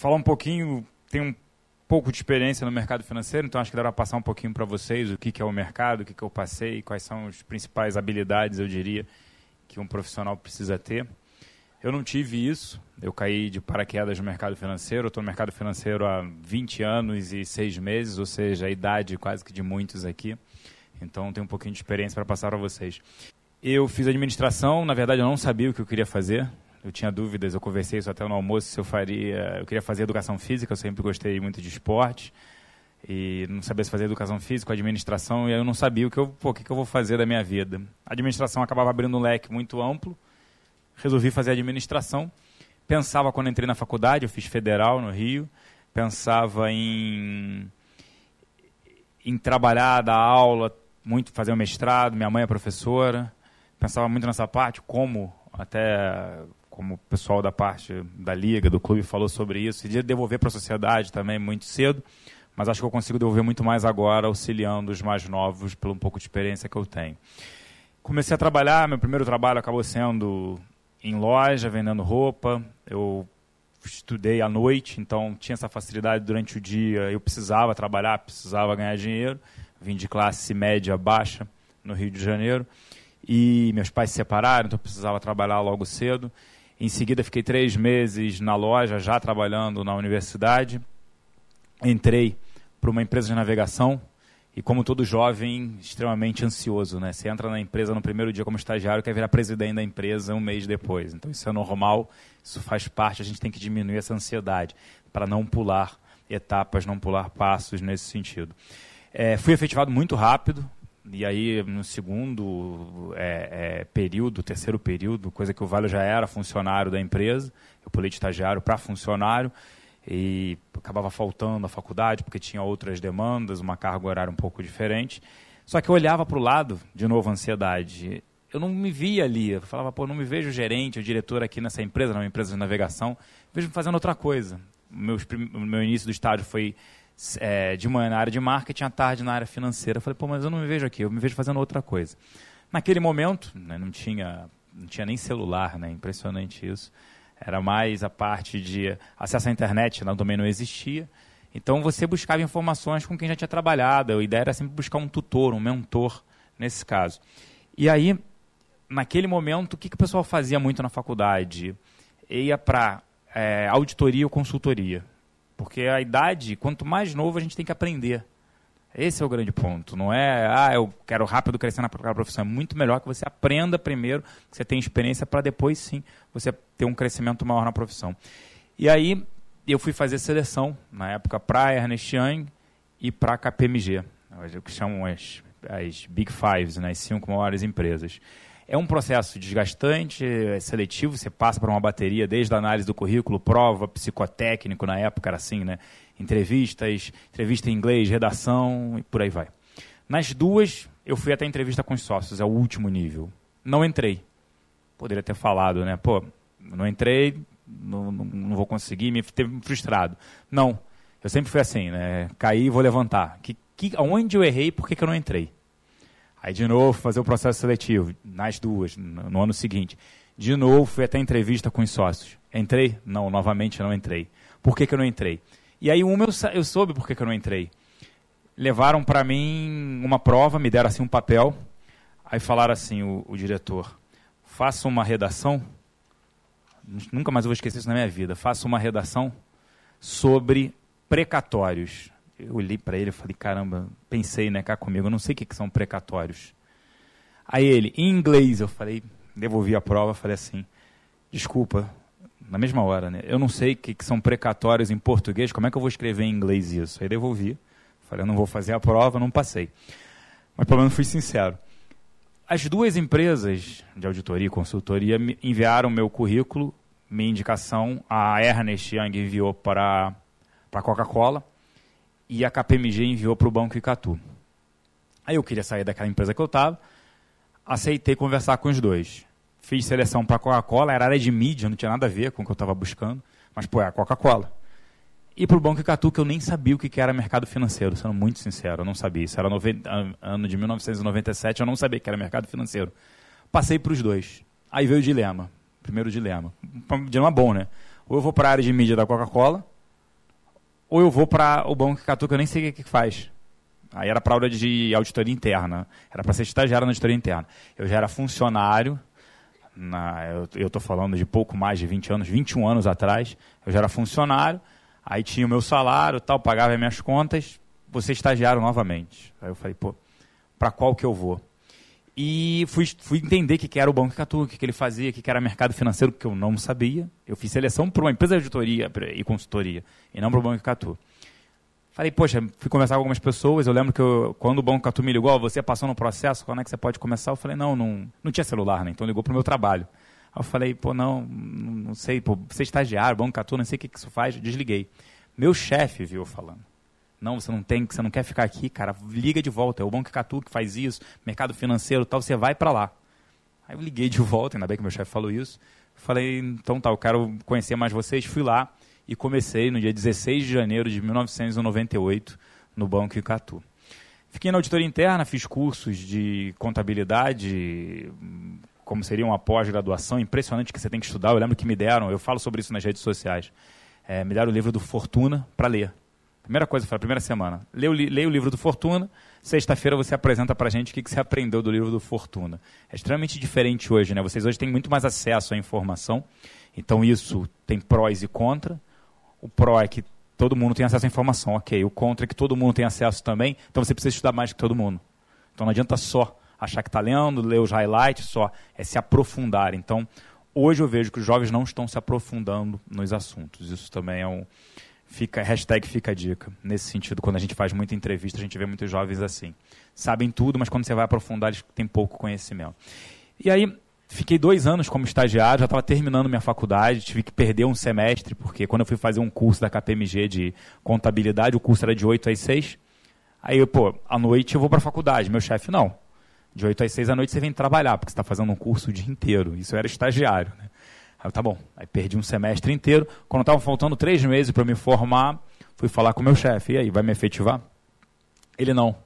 falar um pouquinho, tem um pouco de experiência no mercado financeiro, então acho que dá para passar um pouquinho para vocês o que, que é o mercado, o que, que eu passei, quais são as principais habilidades, eu diria, que um profissional precisa ter. Eu não tive isso, eu caí de paraquedas no mercado financeiro, estou no mercado financeiro há 20 anos e 6 meses, ou seja, a idade quase que de muitos aqui. Então tenho um pouquinho de experiência para passar para vocês. Eu fiz administração, na verdade eu não sabia o que eu queria fazer. Eu tinha dúvidas, eu conversei isso até no almoço se eu faria. Eu queria fazer educação física, eu sempre gostei muito de esporte. E não sabia se fazer educação física, administração, e eu não sabia o que eu, pô, o que eu vou fazer da minha vida. A administração acabava abrindo um leque muito amplo. Resolvi fazer administração. Pensava quando entrei na faculdade, eu fiz federal no Rio, pensava em em trabalhar, dar aula, muito fazer um mestrado, minha mãe é professora, pensava muito nessa parte, como até como o pessoal da parte da liga, do clube falou sobre isso, e de devolver para a sociedade também muito cedo, mas acho que eu consigo devolver muito mais agora, auxiliando os mais novos pelo um pouco de experiência que eu tenho. Comecei a trabalhar, meu primeiro trabalho acabou sendo em loja, vendendo roupa. Eu estudei à noite, então tinha essa facilidade durante o dia. Eu precisava trabalhar, precisava ganhar dinheiro. Vim de classe média baixa no Rio de Janeiro. E meus pais se separaram, então eu precisava trabalhar logo cedo. Em seguida, fiquei três meses na loja, já trabalhando na universidade. Entrei para uma empresa de navegação e, como todo jovem, extremamente ansioso. Né? Você entra na empresa no primeiro dia como estagiário, quer virar presidente da empresa um mês depois. Então, isso é normal, isso faz parte, a gente tem que diminuir essa ansiedade para não pular etapas, não pular passos nesse sentido. É, fui efetivado muito rápido, e aí, no segundo é, é, período, terceiro período, coisa que o Vale já era funcionário da empresa, eu pulei de estagiário para funcionário, e acabava faltando a faculdade, porque tinha outras demandas, uma carga horária um pouco diferente. Só que eu olhava para o lado, de novo, ansiedade. Eu não me via ali. Eu falava, pô, não me vejo gerente ou diretor aqui nessa empresa, numa empresa de navegação. Vejo fazendo outra coisa. Meus, meu início do estágio foi é, de manhã na área de marketing, à tarde na área financeira. Eu falei, pô, mas eu não me vejo aqui, eu me vejo fazendo outra coisa. Naquele momento, né, não, tinha, não tinha nem celular, né, impressionante isso. Era mais a parte de acesso à internet, não, também não existia. Então você buscava informações com quem já tinha trabalhado. A ideia era sempre buscar um tutor, um mentor, nesse caso. E aí, naquele momento, o que, que o pessoal fazia muito na faculdade? Ia para é, auditoria ou consultoria. Porque a idade, quanto mais novo, a gente tem que aprender. Esse é o grande ponto. Não é, ah, eu quero rápido crescer naquela profissão. É muito melhor que você aprenda primeiro, que você tenha experiência, para depois sim você ter um crescimento maior na profissão. E aí eu fui fazer seleção, na época, para Ernest Young e para a KPMG, que chamam as, as Big Fives, né, as cinco maiores empresas. É um processo desgastante, é seletivo, você passa por uma bateria, desde a análise do currículo, prova, psicotécnico, na época era assim, né? Entrevistas, entrevista em inglês, redação e por aí vai. Nas duas, eu fui até entrevista com os sócios, é o último nível. Não entrei. Poderia ter falado, né? Pô, não entrei, não, não, não vou conseguir, me teve frustrado. Não, eu sempre fui assim, né? Caí vou levantar. Que, que, onde eu errei, por que, que eu não entrei? Aí, de novo, fazer o processo seletivo, nas duas, no ano seguinte. De novo, fui até entrevista com os sócios. Entrei? Não, novamente não entrei. Por que, que eu não entrei? E aí, uma eu, eu soube por que, que eu não entrei. Levaram para mim uma prova, me deram assim um papel. Aí falaram assim, o, o diretor, faça uma redação. Nunca mais vou esquecer isso na minha vida. Faça uma redação sobre precatórios eu olhei para ele e falei, caramba, pensei, né, cá comigo, eu não sei o que, que são precatórios. Aí ele, em inglês, eu falei, devolvi a prova, falei assim, desculpa, na mesma hora, né, eu não sei o que, que são precatórios em português, como é que eu vou escrever em inglês isso? Aí devolvi, falei, eu não vou fazer a prova, não passei. Mas pelo menos fui sincero. As duas empresas de auditoria e consultoria me enviaram meu currículo, minha indicação, a Ernest Young enviou para a Coca-Cola, e a KPMG enviou para o Banco Icatu. Aí eu queria sair daquela empresa que eu estava, aceitei conversar com os dois. Fiz seleção para a Coca-Cola, era área de mídia, não tinha nada a ver com o que eu estava buscando, mas pô, é a Coca-Cola. E para o Banco Icatu, que eu nem sabia o que era mercado financeiro, sendo muito sincero, eu não sabia. Isso era ano de 1997, eu não sabia que era mercado financeiro. Passei para os dois. Aí veio o dilema, primeiro dilema. Dilema bom, né? Ou eu vou para a área de mídia da Coca-Cola, ou eu vou para o Banco Catu, que eu nem sei o que, que faz. Aí era para aula de auditoria interna. Era para ser estagiário na auditoria interna. Eu já era funcionário, na, eu estou falando de pouco mais de 20 anos, 21 anos atrás. Eu já era funcionário, aí tinha o meu salário, tal, pagava as minhas contas, você estagiário novamente. Aí eu falei, pô, para qual que eu vou? E fui, fui entender o que, que era o Banco Catu, o que, que ele fazia, o que, que era mercado financeiro, que eu não sabia. Eu fiz seleção para uma empresa de auditoria e consultoria, e não para o Banco Catu. Falei, poxa, fui conversar com algumas pessoas. Eu lembro que eu, quando o Banco Catu me ligou, você passou no processo, quando é que você pode começar? Eu falei, não, não, não tinha celular, né? Então ligou para o meu trabalho. Aí eu falei, pô, não, não sei, pô, você é estagiário, Banco Catu, não sei o que, que isso faz. Desliguei. Meu chefe viu falando. Não, você não tem, você não quer ficar aqui, cara, liga de volta. É o Banco Catu que faz isso, mercado financeiro tal, você vai para lá. Aí eu liguei de volta, ainda bem que meu chefe falou isso. Falei, então tá, eu quero conhecer mais vocês. Fui lá e comecei no dia 16 de janeiro de 1998 no Banco Icatu. Fiquei na auditoria interna, fiz cursos de contabilidade, como seria uma pós-graduação, impressionante que você tem que estudar. Eu lembro que me deram, eu falo sobre isso nas redes sociais, é, me deram o livro do Fortuna para ler. Primeira coisa, foi a primeira semana. Leia o, o livro do Fortuna, sexta-feira você apresenta para a gente o que, que você aprendeu do livro do Fortuna. É extremamente diferente hoje, né? Vocês hoje têm muito mais acesso à informação, então isso tem prós e contras. O pró é que todo mundo tem acesso à informação, ok. O contra é que todo mundo tem acesso também, então você precisa estudar mais que todo mundo. Então não adianta só achar que está lendo, ler os highlights, só é se aprofundar. Então, hoje eu vejo que os jovens não estão se aprofundando nos assuntos. Isso também é um. Fica, hashtag fica a dica. Nesse sentido, quando a gente faz muita entrevista, a gente vê muitos jovens assim. Sabem tudo, mas quando você vai aprofundar, eles têm pouco conhecimento. E aí, Fiquei dois anos como estagiário, já estava terminando minha faculdade, tive que perder um semestre, porque quando eu fui fazer um curso da KPMG de contabilidade, o curso era de 8 às 6. Aí, eu, pô, à noite eu vou para a faculdade. Meu chefe, não. De 8 às 6 à noite você vem trabalhar, porque você está fazendo um curso o dia inteiro. Isso era estagiário. Né? Aí eu, tá bom. Aí perdi um semestre inteiro. Quando estavam faltando três meses para me formar, fui falar com o meu chefe. E aí, vai me efetivar? Ele não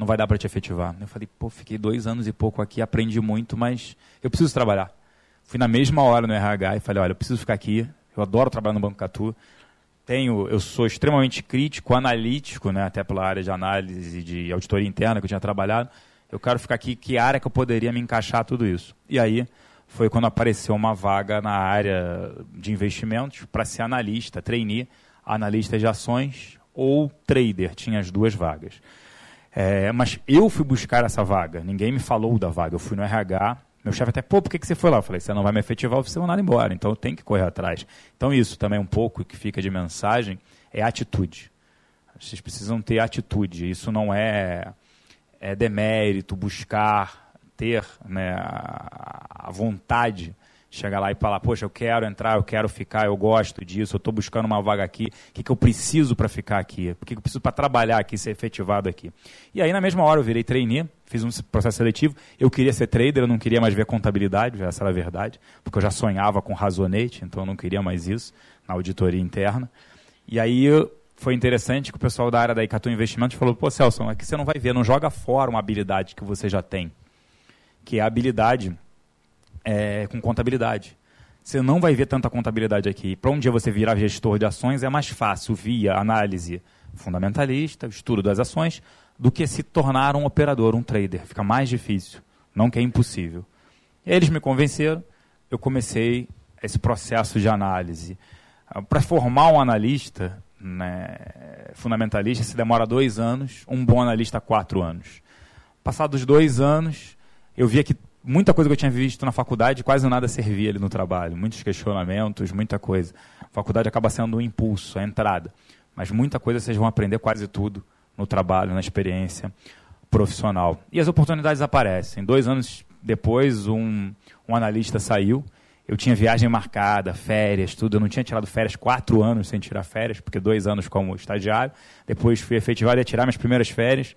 não vai dar para te efetivar. Eu falei, pô, fiquei dois anos e pouco aqui, aprendi muito, mas eu preciso trabalhar. Fui na mesma hora no RH e falei, olha, eu preciso ficar aqui, eu adoro trabalhar no Banco Catu, tenho, eu sou extremamente crítico, analítico, né, até pela área de análise de auditoria interna que eu tinha trabalhado, eu quero ficar aqui, que área que eu poderia me encaixar tudo isso. E aí foi quando apareceu uma vaga na área de investimentos para ser analista, trainee, analista de ações ou trader, tinha as duas vagas. É, mas eu fui buscar essa vaga, ninguém me falou da vaga. Eu fui no RH, meu chefe até, pô, por que, que você foi lá? Eu falei, você não vai me efetivar, você vai mandar embora, então eu tenho que correr atrás. Então isso também um pouco que fica de mensagem é atitude. Vocês precisam ter atitude. Isso não é, é demérito, buscar, ter né, a, vontade chegar lá e falar, poxa, eu quero entrar, eu quero ficar, eu gosto disso, eu estou buscando uma vaga aqui, o que, que eu preciso para ficar aqui, o que, que eu preciso para trabalhar aqui, ser efetivado aqui. E aí, na mesma hora, eu virei trainee, fiz um processo seletivo, eu queria ser trader, eu não queria mais ver contabilidade, essa era a verdade, porque eu já sonhava com razonete, então eu não queria mais isso, na auditoria interna. E aí, foi interessante que o pessoal da área da Icatu Investimentos falou, pô, Celso, aqui você não vai ver, não joga fora uma habilidade que você já tem, que é a habilidade é, com contabilidade. Você não vai ver tanta contabilidade aqui. Para um dia você virar gestor de ações é mais fácil via análise fundamentalista, estudo das ações, do que se tornar um operador, um trader. Fica mais difícil, não que é impossível. Eles me convenceram, eu comecei esse processo de análise. Para formar um analista né, fundamentalista, se demora dois anos, um bom analista, quatro anos. Passados dois anos, eu via que muita coisa que eu tinha visto na faculdade, quase nada servia ali no trabalho. Muitos questionamentos, muita coisa. A faculdade acaba sendo um impulso, a entrada. Mas muita coisa vocês vão aprender quase tudo no trabalho, na experiência profissional. E as oportunidades aparecem. Dois anos depois, um, um analista saiu. Eu tinha viagem marcada, férias, tudo. Eu não tinha tirado férias quatro anos sem tirar férias, porque dois anos como estagiário. Depois fui efetivado ia tirar minhas primeiras férias.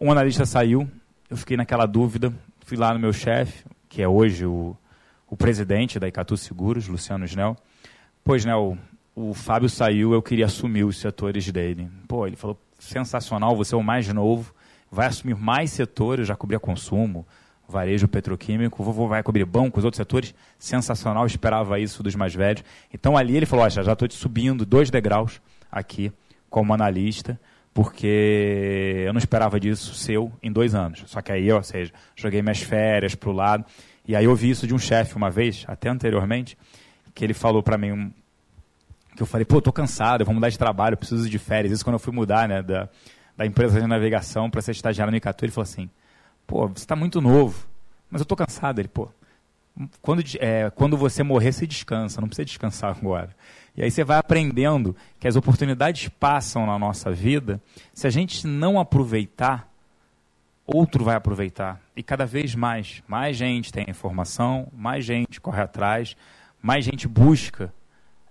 Um analista saiu. Eu fiquei naquela dúvida fui lá no meu chefe, que é hoje o, o presidente da Icatu Seguros, Luciano Snell. Pois, né, o, o Fábio saiu, eu queria assumir os setores dele. Pô, ele falou, sensacional, você é o mais novo, vai assumir mais setores, já cobria consumo, varejo petroquímico, vovô vai cobrir bancos, outros setores, sensacional, esperava isso dos mais velhos. Então ali ele falou, já estou te subindo dois degraus aqui como analista, porque eu não esperava disso seu em dois anos. Só que aí, ou seja, joguei minhas férias para o lado. E aí eu ouvi isso de um chefe uma vez, até anteriormente, que ele falou para mim, que eu falei, pô, tô cansado, eu vou mudar de trabalho, preciso de férias. Isso quando eu fui mudar, né, da, da empresa de navegação para ser estagiário no Icatu, ele falou assim, pô, você está muito novo, mas eu tô cansado. Ele, pô, quando, é, quando você morrer, você descansa, não precisa descansar agora. E aí você vai aprendendo que as oportunidades passam na nossa vida. Se a gente não aproveitar, outro vai aproveitar. E cada vez mais, mais gente tem informação, mais gente corre atrás, mais gente busca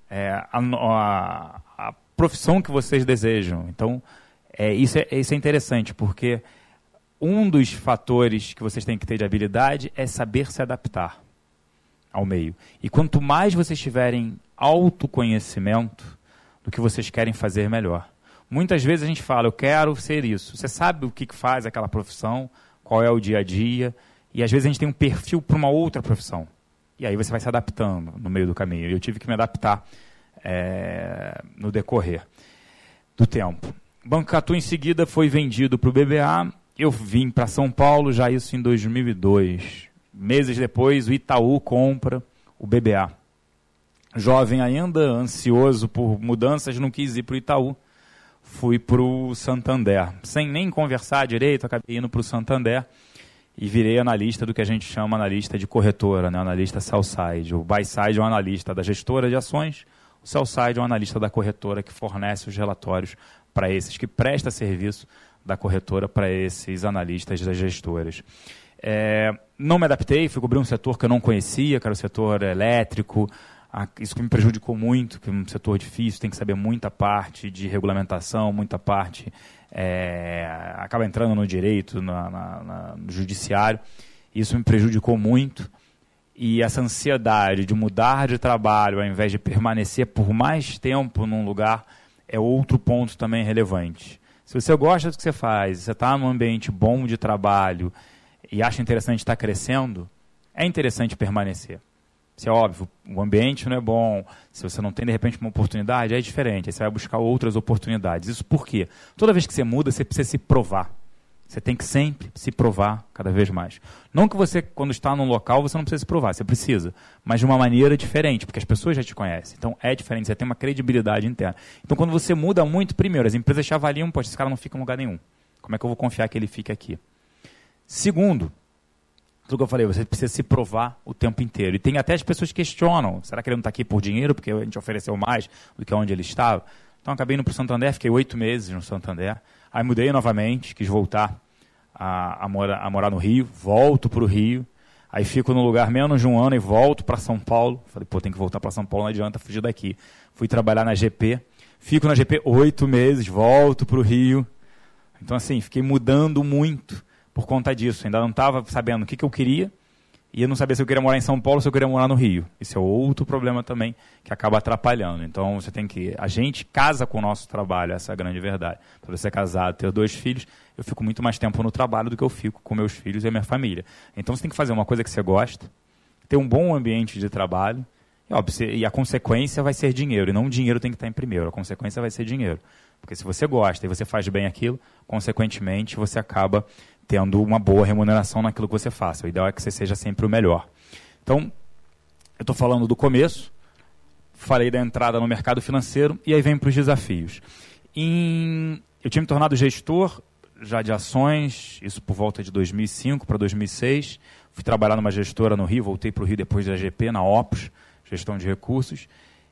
é, a, a, a, profissão que vocês desejam. Então, é, isso, é, isso é interessante, porque um dos fatores que vocês têm que ter de habilidade é saber se adaptar ao meio. E quanto mais vocês tiverem autoconhecimento do que vocês querem fazer melhor. Muitas vezes a gente fala, eu quero ser isso. Você sabe o que faz aquela profissão, qual é o dia a dia, e às vezes a gente tem um perfil para uma outra profissão. E aí você vai se adaptando no meio do caminho. Eu tive que me adaptar é, no decorrer do tempo. Banco Catu em seguida foi vendido para o BBA. Eu vim para São Paulo, já isso em 2002. Meses depois, o Itaú compra o BBA. Jovem ainda, ansioso por mudanças, não quis ir para o Itaú. Fui para o Santander. Sem nem conversar direito, acabei indo para o Santander e virei analista do que a gente chama analista de corretora, né? analista sell-side. O buy-side é um analista da gestora de ações, o sell-side é um analista da corretora que fornece os relatórios para esses, que presta serviço da corretora para esses analistas das gestoras. É, não me adaptei, fui cobrir um setor que eu não conhecia, que era o setor elétrico. Isso me prejudicou muito, que é um setor difícil, tem que saber muita parte de regulamentação, muita parte é, acaba entrando no direito, na, na, na, no judiciário. Isso me prejudicou muito. E essa ansiedade de mudar de trabalho ao invés de permanecer por mais tempo num lugar é outro ponto também relevante. Se você gosta do que você faz, você está num ambiente bom de trabalho e acha interessante estar crescendo, é interessante permanecer. Se é óbvio, o ambiente não é bom, se você não tem de repente uma oportunidade, é diferente. Aí você vai buscar outras oportunidades. Isso por quê? Toda vez que você muda, você precisa se provar. Você tem que sempre se provar cada vez mais. Não que você, quando está num local, você não precisa se provar, você precisa, mas de uma maneira diferente, porque as pessoas já te conhecem. Então é diferente, você tem uma credibilidade interna. Então quando você muda muito, primeiro, as empresas te avaliam, poxa, esse cara não fica em lugar nenhum. Como é que eu vou confiar que ele fique aqui? Segundo, tudo que eu falei, você precisa se provar o tempo inteiro. E tem até as pessoas que questionam: será que ele não está aqui por dinheiro, porque a gente ofereceu mais do que onde ele estava? Então acabei indo para o Santander, fiquei oito meses no Santander. Aí mudei novamente, quis voltar a, a, mora, a morar no Rio, volto para o Rio. Aí fico no lugar menos de um ano e volto para São Paulo. Falei, pô, tem que voltar para São Paulo, não adianta fugir daqui. Fui trabalhar na GP. Fico na GP oito meses, volto para o Rio. Então, assim, fiquei mudando muito por conta disso. Ainda não estava sabendo o que, que eu queria e eu não sabia se eu queria morar em São Paulo ou se eu queria morar no Rio. Isso é outro problema também que acaba atrapalhando. Então você tem que. A gente casa com o nosso trabalho, essa é a grande verdade. Para você casado, ter dois filhos, eu fico muito mais tempo no trabalho do que eu fico com meus filhos e a minha família. Então você tem que fazer uma coisa que você gosta, ter um bom ambiente de trabalho. E, óbvio, e a consequência vai ser dinheiro, e não o dinheiro tem que estar em primeiro, a consequência vai ser dinheiro. Porque se você gosta e você faz bem aquilo, consequentemente você acaba tendo uma boa remuneração naquilo que você faça. O ideal é que você seja sempre o melhor. Então, eu estou falando do começo, falei da entrada no mercado financeiro e aí vem para os desafios. Em, eu tinha me tornado gestor já de ações, isso por volta de 2005 para 2006. Fui trabalhar numa gestora no Rio, voltei para o Rio depois da GP, na Opus, gestão de recursos.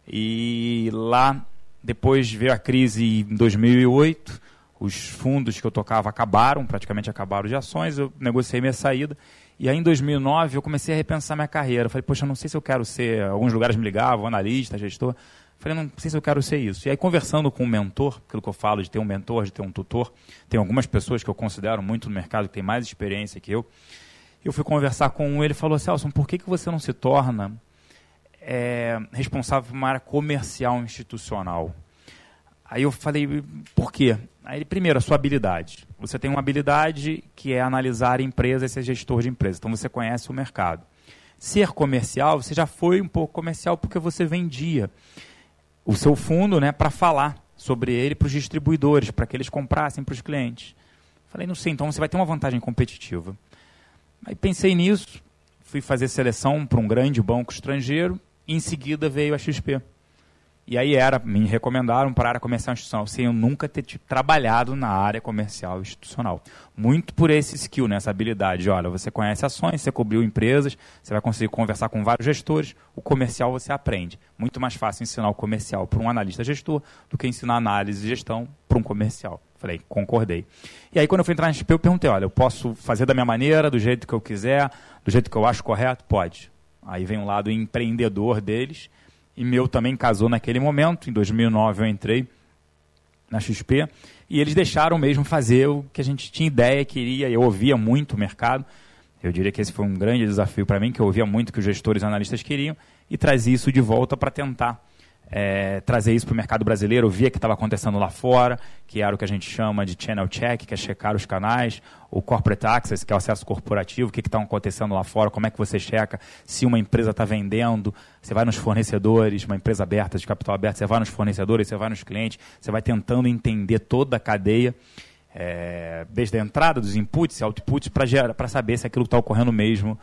E lá, depois veio a crise em 2008, os fundos que eu tocava acabaram, praticamente acabaram de ações, eu negociei minha saída. E aí em 2009 eu comecei a repensar minha carreira. falei, poxa, não sei se eu quero ser. Alguns lugares me ligavam, analista, gestor. falei, não sei se eu quero ser isso. E aí conversando com um mentor, aquilo que eu falo de ter um mentor, de ter um tutor, tem algumas pessoas que eu considero muito no mercado que têm mais experiência que eu. Eu fui conversar com um, ele falou, Celso, por que, que você não se torna é, responsável por uma área comercial institucional? Aí eu falei, por quê? Aí, primeiro, a sua habilidade. Você tem uma habilidade que é analisar empresas e ser gestor de empresas. Então, você conhece o mercado. Ser comercial, você já foi um pouco comercial porque você vendia o seu fundo né, para falar. sobre ele para os distribuidores, para que eles comprassem para os clientes. Falei, não sei, então você vai ter uma vantagem competitiva. Aí pensei nisso, fui fazer seleção para um grande banco estrangeiro, e em seguida veio a XP. E aí era, me recomendaram para a área comercial institucional, sem eu nunca ter trabalhado na área comercial institucional. Muito por esse skill, né, essa habilidade. Olha, você conhece ações, você cobriu empresas, você vai conseguir conversar com vários gestores, o comercial você aprende. Muito mais fácil ensinar o comercial para um analista gestor do que ensinar análise e gestão para um comercial. Falei, concordei. E aí quando eu fui entrar na XP, eu perguntei, olha, eu posso fazer da minha maneira, do jeito que eu quiser, do jeito que eu acho correto? Pode. Aí vem o lado empreendedor deles, e meu também casou naquele momento. Em 2009 eu entrei na XP e eles deixaram mesmo fazer o que a gente tinha ideia, queria. Eu ouvia muito o mercado. Eu diria que esse foi um grande desafio para mim, que eu ouvia muito o que os gestores e analistas queriam e trazia isso de volta para tentar é, trazer isso para o mercado brasileiro, via que estava acontecendo lá fora, que era o que a gente chama de channel check, que é checar os canais, o corporate access, que é o acesso corporativo, o que está acontecendo lá fora, como é que você checa se uma empresa está vendendo, você vai nos fornecedores, uma empresa aberta, de capital aberto, você vai nos fornecedores, você vai nos clientes, você vai tentando entender toda a cadeia, é, desde a entrada dos inputs e outputs, para saber se aquilo está ocorrendo mesmo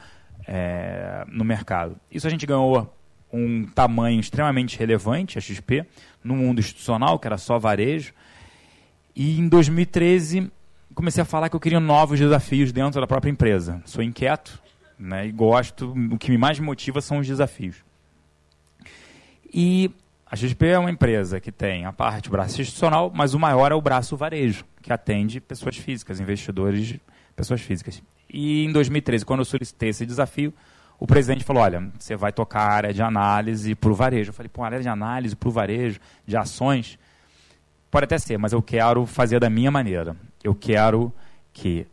é, no mercado. Isso a gente ganhou um tamanho extremamente relevante, a XP, no mundo institucional, que era só varejo. E em 2013 comecei a falar que eu queria novos desafios dentro da própria empresa. Sou inquieto né, e gosto, o que me mais motiva são os desafios. E a XP é uma empresa que tem a parte braço institucional, mas o maior é o braço varejo, que atende pessoas físicas, investidores, pessoas físicas. E em 2013, quando eu solicitei esse desafio, o presidente falou: olha, você vai tocar a área de análise para o varejo. Eu falei: pô, área de análise para o varejo, de ações. Pode até ser, mas eu quero fazer da minha maneira. Eu quero que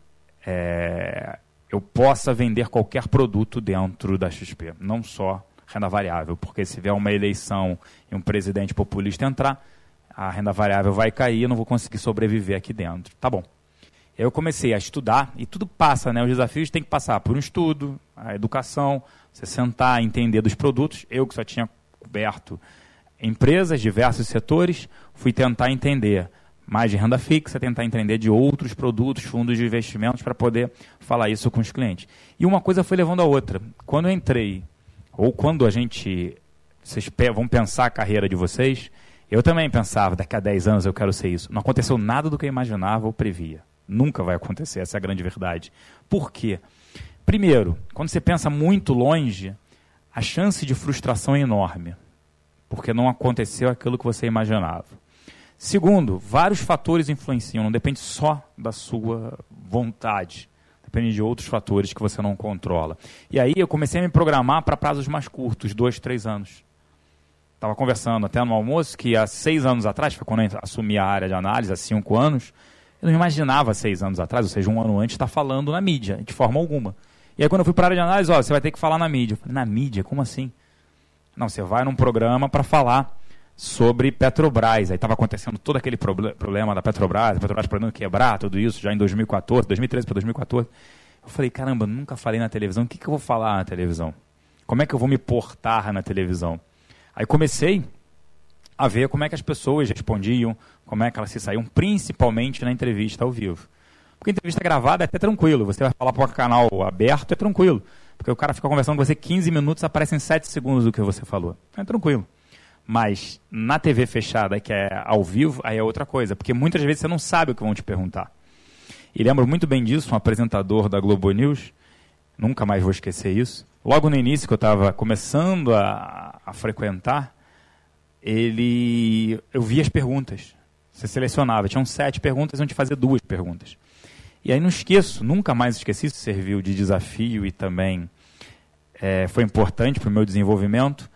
é, eu possa vender qualquer produto dentro da XP, não só renda variável, porque se vier uma eleição e um presidente populista entrar, a renda variável vai cair eu não vou conseguir sobreviver aqui dentro. Tá bom eu comecei a estudar, e tudo passa, né? Os desafios têm que passar por um estudo, a educação, você sentar, entender dos produtos. Eu que só tinha coberto empresas, diversos setores, fui tentar entender mais de renda fixa, tentar entender de outros produtos, fundos de investimentos, para poder falar isso com os clientes. E uma coisa foi levando a outra. Quando eu entrei, ou quando a gente, vocês vão pensar a carreira de vocês, eu também pensava, daqui a 10 anos eu quero ser isso. Não aconteceu nada do que eu imaginava ou previa. Nunca vai acontecer, essa é a grande verdade. Por quê? Primeiro, quando você pensa muito longe, a chance de frustração é enorme, porque não aconteceu aquilo que você imaginava. Segundo, vários fatores influenciam, não depende só da sua vontade, depende de outros fatores que você não controla. E aí eu comecei a me programar para prazos mais curtos, dois, três anos. Estava conversando até no almoço que há seis anos atrás, foi quando eu assumi a área de análise, há cinco anos, eu não imaginava seis anos atrás, ou seja, um ano antes, estar falando na mídia, de forma alguma. E aí quando eu fui para a área de análise, ó, você vai ter que falar na mídia. Eu falei, na mídia? Como assim? Não, você vai num programa para falar sobre Petrobras. Aí estava acontecendo todo aquele problema da Petrobras, a Petrobras podendo quebrar, tudo isso, já em 2014, 2013 para 2014. Eu falei, caramba, nunca falei na televisão, o que, que eu vou falar na televisão? Como é que eu vou me portar na televisão? Aí comecei a ver como é que as pessoas respondiam, como é que elas se saíam, principalmente na entrevista ao vivo. Porque entrevista gravada é até tranquilo, você vai falar para um canal aberto, é tranquilo. Porque o cara fica conversando com você 15 minutos, aparecem 7 segundos do que você falou. É tranquilo. Mas na TV fechada, que é ao vivo, aí é outra coisa, porque muitas vezes você não sabe o que vão te perguntar. E lembro muito bem disso, um apresentador da Globo News, nunca mais vou esquecer isso. Logo no início, que eu estava começando a, a frequentar, ele eu via as perguntas. Você selecionava, tinham sete perguntas, onde fazer duas perguntas. E aí não esqueço, nunca mais esqueci, serviu de desafio e também é, foi importante para o meu desenvolvimento.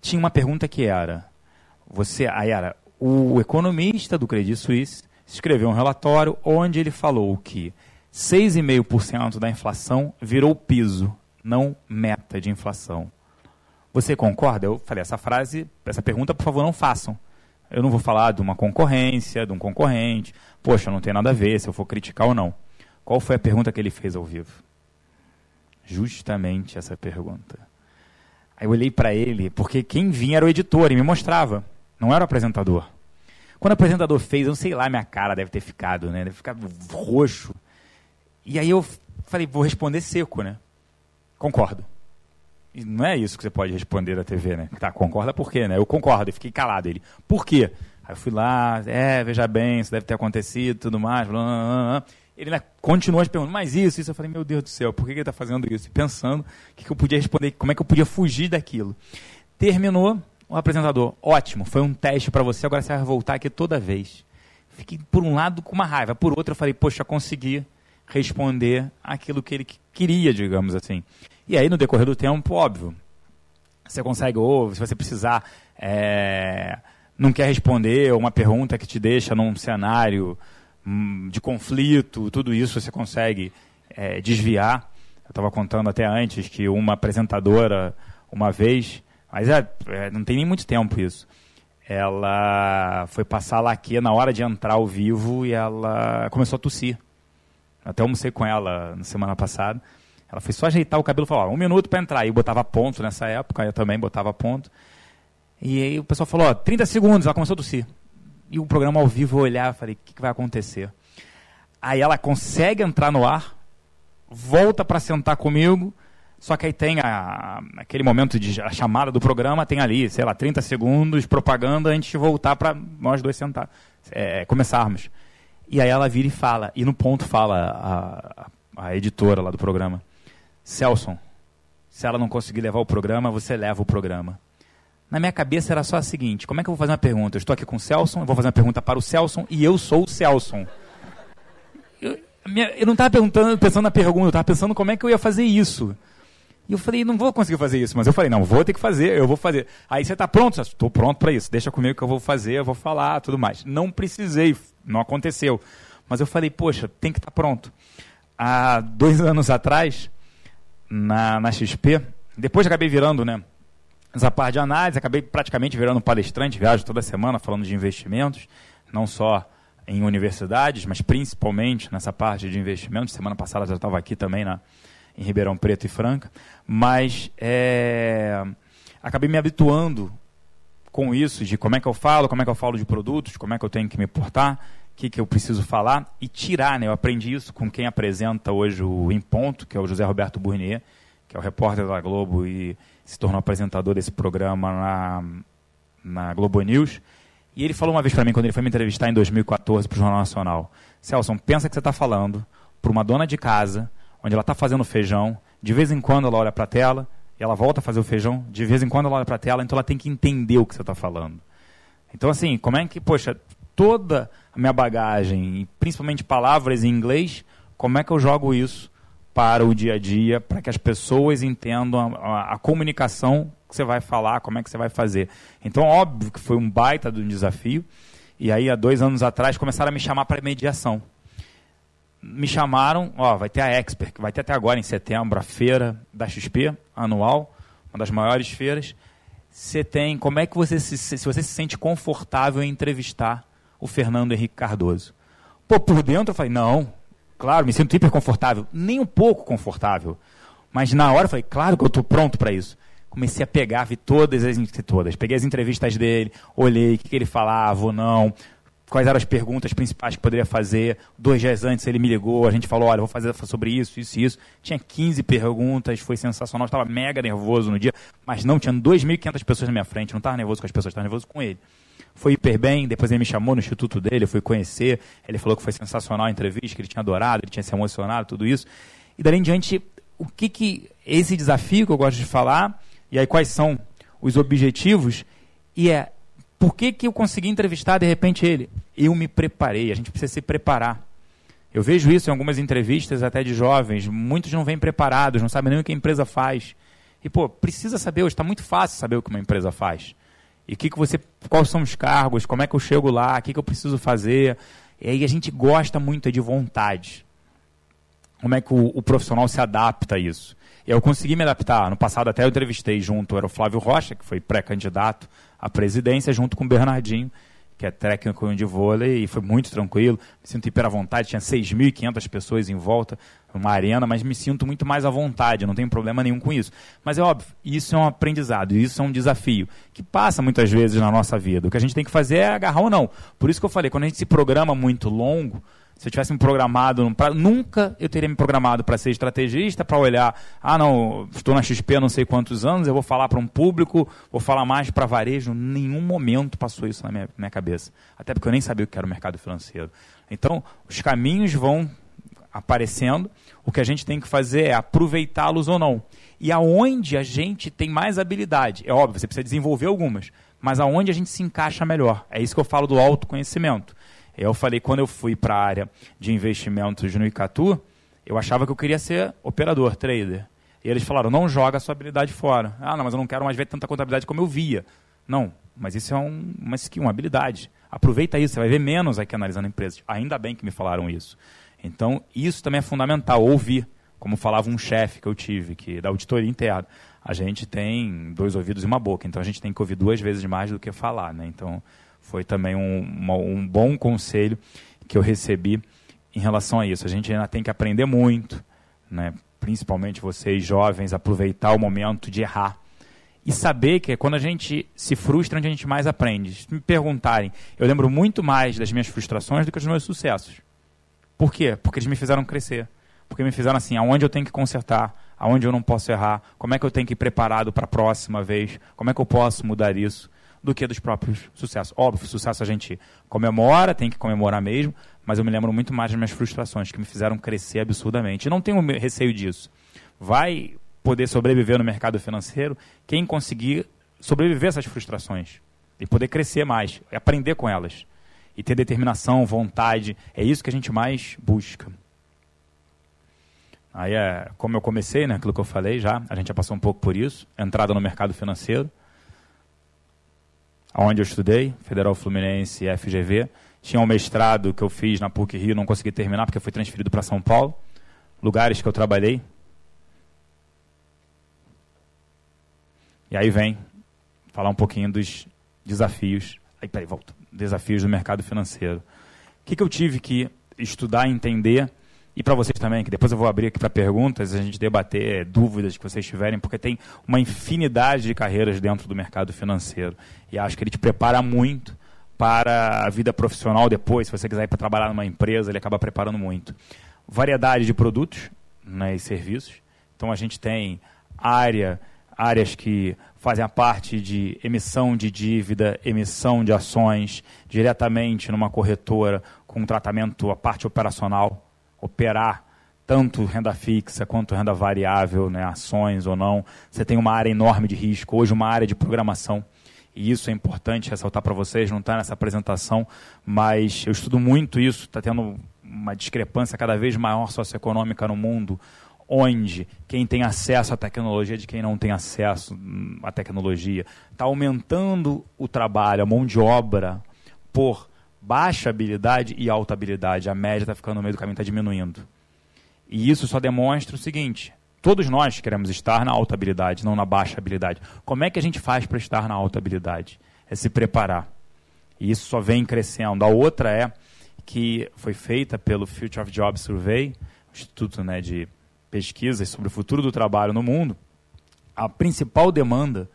Tinha uma pergunta que era, você, aí era, o economista do Credit Suisse escreveu um relatório onde ele falou que 6,5% da inflação virou piso, não meta de inflação. Você concorda? Eu falei, essa frase, essa pergunta, por favor, não façam. Eu não vou falar de uma concorrência, de um concorrente. Poxa, não tem nada a ver se eu for criticar ou não. Qual foi a pergunta que ele fez ao vivo? Justamente essa pergunta. Aí eu olhei para ele, porque quem vinha era o editor e me mostrava, não era o apresentador. Quando o apresentador fez, eu sei lá, minha cara deve ter ficado, né? Deve ficar roxo. E aí eu falei, vou responder seco, né? Concordo. Não é isso que você pode responder da TV, né? Tá, concorda por quê, né? Eu concordo, e fiquei calado. Ele, por quê? Aí eu fui lá, é, veja bem, isso deve ter acontecido, tudo mais, blá, blá, blá. Ele né, continuou as perguntas, mas isso, isso. Eu falei, meu Deus do céu, por que ele está fazendo isso? E pensando o que, que eu podia responder, como é que eu podia fugir daquilo. Terminou, o apresentador, ótimo, foi um teste para você, agora você vai voltar aqui toda vez. Fiquei, por um lado, com uma raiva, por outro, eu falei, poxa, consegui responder aquilo que ele queria, digamos assim. E aí, no decorrer do tempo, óbvio, você consegue, ou se você precisar, é, não quer responder uma pergunta que te deixa num cenário hum, de conflito, tudo isso você consegue é, desviar. Eu estava contando até antes que uma apresentadora, uma vez, mas é, é, não tem nem muito tempo isso, ela foi passar laque na hora de entrar ao vivo e ela começou a tossir. Até almocei com ela na semana passada. Ela foi só ajeitar o cabelo e falou, um minuto para entrar. E botava ponto nessa época, eu também botava ponto. E aí o pessoal falou, ó, 30 segundos, ela começou a tossir. E o programa ao vivo eu olhar, falei, o que, que vai acontecer? Aí ela consegue entrar no ar, volta para sentar comigo, só que aí tem a, aquele momento de a chamada do programa, tem ali, sei lá, 30 segundos, propaganda, antes de voltar para nós dois sentar, é, começarmos. E aí ela vira e fala, e no ponto fala a, a editora lá do programa, Celson, se ela não conseguir levar o programa, você leva o programa. Na minha cabeça era só a seguinte: como é que eu vou fazer uma pergunta? Eu estou aqui com o Celson, eu vou fazer uma pergunta para o Celson e eu sou o Celson. Eu, minha, eu não estava pensando na pergunta, eu estava pensando como é que eu ia fazer isso. E eu falei, não vou conseguir fazer isso, mas eu falei, não, vou ter que fazer, eu vou fazer. Aí você está pronto? Estou pronto para isso, deixa comigo que eu vou fazer, eu vou falar, tudo mais. Não precisei, não aconteceu. Mas eu falei, poxa, tem que estar tá pronto. Há dois anos atrás, na, na XP, depois acabei virando, né? Essa parte de análise, acabei praticamente virando palestrante, viajo toda semana falando de investimentos, não só em universidades, mas principalmente nessa parte de investimentos. Semana passada já estava aqui também na, em Ribeirão Preto e Franca, mas é, acabei me habituando com isso, de como é que eu falo, como é que eu falo de produtos, como é que eu tenho que me portar, que, que eu preciso falar e tirar, né? Eu aprendi isso com quem apresenta hoje o Em Ponto, que é o José Roberto Burnier, que é o repórter da Globo e se tornou apresentador desse programa na, na Globo News. E ele falou uma vez para mim, quando ele foi me entrevistar em 2014 para o Jornal Nacional, Celso, pensa que você está falando para uma dona de casa onde ela está fazendo feijão, de vez em quando ela olha para a tela, e ela volta a fazer o feijão, de vez em quando ela olha para a tela, então ela tem que entender o que você está falando. Então, assim, como é que, poxa, toda a minha bagagem, principalmente palavras em inglês, como é que eu jogo isso para o dia a dia, para que as pessoas entendam a, a, a, comunicação que você vai falar, como é que você vai fazer. Então, óbvio que foi um baita de um desafio, e aí, há dois anos atrás, começaram a me chamar para mediação me chamaram, ó, vai ter a Expert, que vai ter até agora em setembro, a feira da XP anual, uma das maiores feiras. Você tem, como é que você se, se você se sente confortável em entrevistar o Fernando Henrique Cardoso? Pô, por dentro eu falei, não, claro, me sinto hiper confortável, nem um pouco confortável. Mas na hora eu falei, claro que eu estou pronto para isso. Comecei a pegar, vi todas as todas, peguei as entrevistas dele, olhei o que, que ele falava ou não, quais eram as perguntas principais que poderia fazer. Dois dias antes ele me ligou, a gente falou, olha, vou fazer sobre isso, isso e isso. Tinha 15 perguntas, foi sensacional, estava mega nervoso no dia, mas não, tinha 2.500 pessoas na minha frente, não estava nervoso com as pessoas, estava nervoso com ele. Foi hiper bem, depois ele me chamou no instituto dele, eu fui conhecer, ele falou que foi sensacional a entrevista, que ele tinha adorado, ele tinha se emocionado, tudo isso. E dali em diante, o que que, esse desafio que eu gosto de falar, e aí quais são os objetivos, e é por que, que eu consegui entrevistar de repente ele? Eu me preparei, a gente precisa se preparar. Eu vejo isso em algumas entrevistas até de jovens, muitos não vêm preparados, não sabem nem o que a empresa faz. E, pô, precisa saber, hoje está muito fácil saber o que uma empresa faz. E que que você, quais são os cargos, como é que eu chego lá, o que, que eu preciso fazer. E aí a gente gosta muito de vontade. Como é que o, o profissional se adapta a isso. Eu consegui me adaptar. No passado até eu entrevistei junto, era o Flávio Rocha, que foi pré-candidato à presidência, junto com o Bernardinho, que é técnico de vôlei, e foi muito tranquilo. Me sinto hiper à vontade, tinha 6.500 pessoas em volta, uma arena, mas me sinto muito mais à vontade, não tenho problema nenhum com isso. Mas é óbvio, isso é um aprendizado, isso é um desafio, que passa muitas vezes na nossa vida. O que a gente tem que fazer é agarrar ou não. Por isso que eu falei, quando a gente se programa muito longo, se eu tivesse me programado, pra, nunca eu teria me programado para ser estrategista, para olhar, ah não, estou na XP há não sei quantos anos, eu vou falar para um público, vou falar mais para varejo. Nenhum momento passou isso na minha, minha cabeça. Até porque eu nem sabia o que era o mercado financeiro. Então, os caminhos vão aparecendo, o que a gente tem que fazer é aproveitá-los ou não. E aonde a gente tem mais habilidade, é óbvio, você precisa desenvolver algumas, mas aonde a gente se encaixa melhor. É isso que eu falo do autoconhecimento. Eu falei, quando eu fui para a área de investimentos no Icatu, eu achava que eu queria ser operador, trader. E eles falaram, não joga a sua habilidade fora. Ah, não, mas eu não quero mais ver tanta contabilidade como eu via. Não, mas isso é um, uma skill, uma habilidade. Aproveita isso, você vai ver menos aqui analisando empresas. Ainda bem que me falaram isso. Então, isso também é fundamental, ouvir. Como falava um chefe que eu tive, que da auditoria interna. A gente tem dois ouvidos e uma boca, então a gente tem que ouvir duas vezes mais do que falar. Né? Então, foi também um, uma, um bom conselho que eu recebi em relação a isso. A gente ainda tem que aprender muito, né? principalmente vocês jovens, aproveitar o momento de errar. E saber que quando a gente se frustra, onde a gente mais aprende. Se me perguntarem, eu lembro muito mais das minhas frustrações do que dos meus sucessos. Por quê? Porque eles me fizeram crescer. Porque me fizeram assim, aonde eu tenho que consertar, aonde eu não posso errar, como é que eu tenho que ir preparado para a próxima vez, como é que eu posso mudar isso do que dos próprios sucessos. Óbvio, sucesso a gente comemora, tem que comemorar mesmo, mas eu me lembro muito mais das minhas frustrações, que me fizeram crescer absurdamente. E não tenho receio disso. Vai poder sobreviver no mercado financeiro quem conseguir sobreviver a essas frustrações e poder crescer mais, aprender com elas e ter determinação, vontade. É isso que a gente mais busca. Aí é, como eu comecei, né, aquilo que eu falei já, a gente já passou um pouco por isso, entrada no mercado financeiro onde eu estudei, Federal Fluminense e FGV. Tinha um mestrado que eu fiz na PUC Rio, não consegui terminar porque foi transferido para São Paulo. Lugares que eu trabalhei. E aí vem falar um pouquinho dos desafios. Aí, peraí, volta. Desafios do mercado financeiro. O que, que eu tive que estudar, entender e para vocês também, que depois eu vou abrir aqui para perguntas, a gente debater dúvidas que vocês tiverem, porque tem uma infinidade de carreiras dentro do mercado financeiro. E acho que ele te prepara muito para a vida profissional depois, se você quiser ir para trabalhar numa empresa, ele acaba preparando muito. Variedade de produtos né, e serviços. Então a gente tem área, áreas que fazem a parte de emissão de dívida, emissão de ações, diretamente numa corretora, com tratamento, a parte operacional operar tanto renda fixa quanto renda variável, né, ações ou não. Você tem uma área enorme de risco, hoje uma área de programação. E isso é importante ressaltar para vocês, não está nessa apresentação, mas eu estudo muito isso, está tendo uma discrepância cada vez maior socioeconômica no mundo, onde quem tem acesso à tecnologia de quem não tem acesso hum, à tecnologia. Está aumentando o trabalho, a mão de obra por baixa habilidade e alta habilidade. A média está ficando no meio do caminho, está diminuindo. E isso só demonstra o seguinte: todos nós queremos estar na alta habilidade, não na baixa habilidade. Como é que a gente faz para estar na alta habilidade? É se preparar. E isso só vem crescendo. A outra é que foi feita pelo Future of Jobs Survey, Instituto né, de Pesquisas sobre o Futuro do Trabalho no Mundo. A principal demanda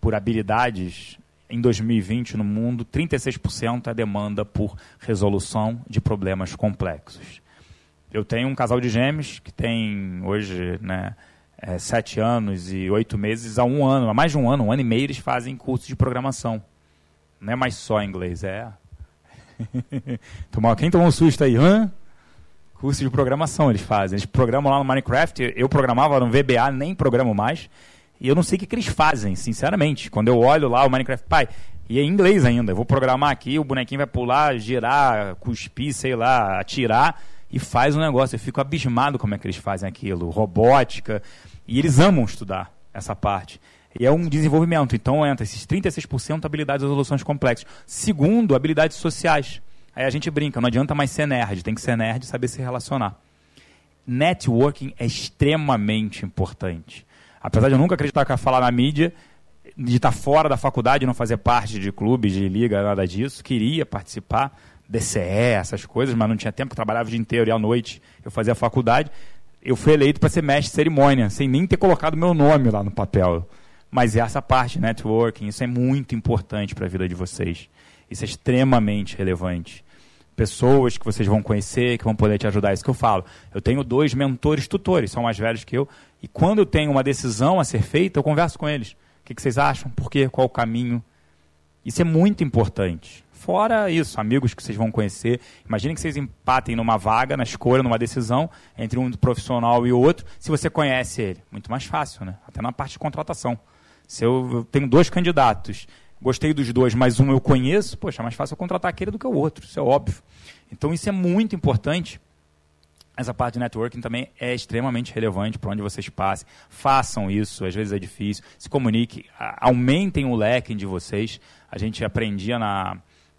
por habilidades em 2020 no mundo, 36% é demanda por resolução de problemas complexos. Eu tenho um casal de gêmeos que tem hoje né, é, sete anos e oito meses a um ano, há mais de um ano, um ano e meio, eles fazem curso de programação. Não é mais só inglês, é. Quem tomou um susto aí? Hã? Curso de programação eles fazem. Eles programam lá no Minecraft. Eu programava no VBA, nem programo mais. E eu não sei o que, que eles fazem, sinceramente. Quando eu olho lá o Minecraft, pai, e é em inglês ainda. Eu vou programar aqui, o bonequinho vai pular, girar, cuspir, sei lá, atirar e faz um negócio. Eu fico abismado como é que eles fazem aquilo. Robótica. E eles amam estudar essa parte. E é um desenvolvimento. Então entra esses 36% habilidades de resoluções complexas. Segundo, habilidades sociais. Aí a gente brinca, não adianta mais ser nerd, tem que ser nerd e saber se relacionar. Networking é extremamente importante apesar de eu nunca acreditar que ia falar na mídia, de estar fora da faculdade, não fazer parte de clubes, de liga, nada disso. Queria participar, DCE, essas coisas, mas não tinha tempo, trabalhava o dia inteiro e à noite eu fazia faculdade. Eu fui eleito para ser mestre de cerimônia, sem nem ter colocado meu nome lá no papel. Mas essa parte, networking, isso é muito importante para a vida de vocês. Isso é extremamente relevante. Pessoas que vocês vão conhecer, que vão poder te ajudar. É isso que eu falo. Eu tenho dois mentores tutores, são mais velhos que eu. E quando eu tenho uma decisão a ser feita, eu converso com eles. O que, vocês acham? Por quê? Qual o caminho? Isso é muito importante. Fora isso, amigos que vocês vão conhecer. Imagine que vocês empatem numa vaga, na escolha, numa decisão entre um profissional e o outro, se você conhece ele. Muito mais fácil, né? Até na parte de contratação. Se eu tenho dois candidatos, gostei dos dois, mas um eu conheço, poxa, é mais fácil eu contratar aquele do que o outro. Isso é óbvio. Então isso é muito importante essa parte de networking também é extremamente relevante para onde vocês passem. Façam isso, às vezes é difícil. Se comuniquem, aumentem o leque de vocês. A gente aprendia na,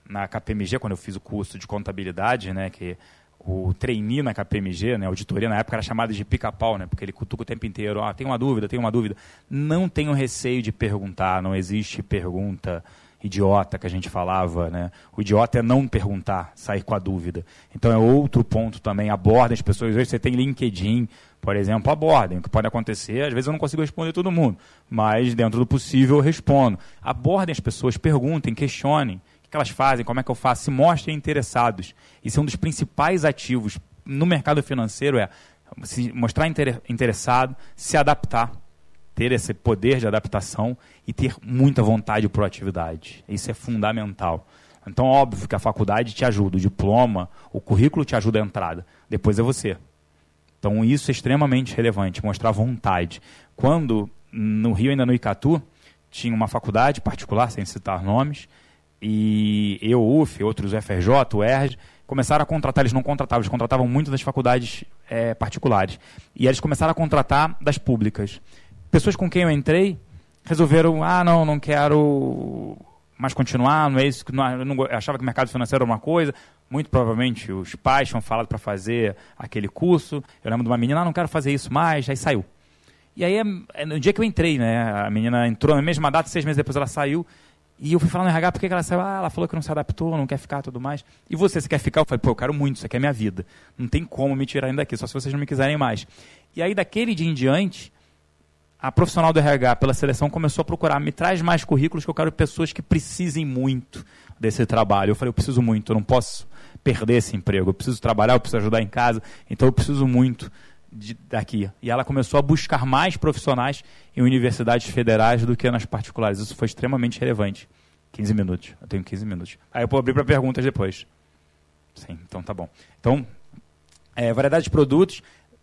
na KPMG, quando eu fiz o curso de contabilidade, né, que o trainee na KPMG, né, auditoria na época era chamada de pica-pau, né, porque ele cutuca o tempo inteiro, ah, tem uma dúvida, tem uma dúvida. Não tenham receio de perguntar, não existe pergunta idiota que a gente falava, né? O idiota é não perguntar, sair com a dúvida. Então é outro ponto também, abordem as pessoas. Hoje você tem LinkedIn, por exemplo, abordem. O que pode acontecer, às vezes eu não consigo responder todo mundo, mas dentro do possível eu respondo. Abordem as pessoas, perguntem, questionem que elas fazem, como é que eu faço, se mostrem interessados. Isso é um dos principais ativos no mercado financeiro, é se mostrar interessado, se adaptar, ter esse poder de adaptação e ter muita vontade e proatividade. Isso é fundamental. Então, óbvio que a faculdade te ajuda, o diploma, o currículo te ajuda a entrada. Depois é você. Então, isso é extremamente relevante, mostrar vontade. Quando, no Rio, ainda no Icatu, tinha uma faculdade particular, sem citar nomes, e eu, UF, outros FRJ, o ERJ, começaram a contratar, eles não contratavam, eles contratavam muito das faculdades é, particulares. E eles começaram a contratar das públicas. Pessoas com quem eu entrei resolveram, ah, não, não quero mais continuar, não é isso, eu não, achava que o mercado financeiro era uma coisa, muito provavelmente os pais tinham falado para fazer aquele curso, eu lembro de uma menina, ah, não quero fazer isso mais, aí saiu. E aí, é, no dia que eu entrei, né, a menina entrou na mesma data, seis meses depois ela saiu, e eu fui falar no RH, por que ela saiu? Ah, ela falou que não se adaptou, não quer ficar tudo mais. E você, você quer ficar? Eu falei, pô, eu quero muito, isso aqui é minha vida. Não tem como me tirar ainda daqui, só se vocês não me quiserem mais. E aí, daquele dia em diante, a profissional do RH, pela seleção, começou a procurar, me traz mais currículos que eu quero pessoas que precisem muito desse trabalho. Eu falei, eu preciso muito, eu não posso perder esse emprego, eu preciso trabalhar, eu preciso ajudar em casa, então eu preciso muito de, daqui. E ela começou a buscar mais profissionais em universidades federais do que nas particulares. Isso foi extremamente relevante. 15 minutos. Eu tenho 15 minutos. Aí eu vou abrir para perguntas depois. Sim, então tá bom. Então, é, variedade de produtos,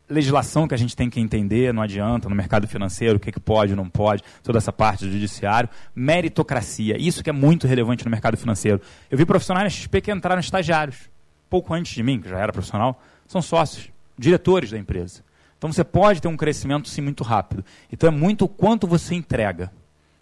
legislação que a gente tem que entender, não adianta, no mercado financeiro, o que, que pode, não pode, toda essa parte do judiciário. Meritocracia, isso que é muito relevante no mercado financeiro. Eu vi profissionais na XP que entraram estagiários, pouco antes de mim, que já era profissional, são sócios, diretores da empresa. Então você pode ter um crescimento sim muito rápido. Então é muito o quanto você entrega,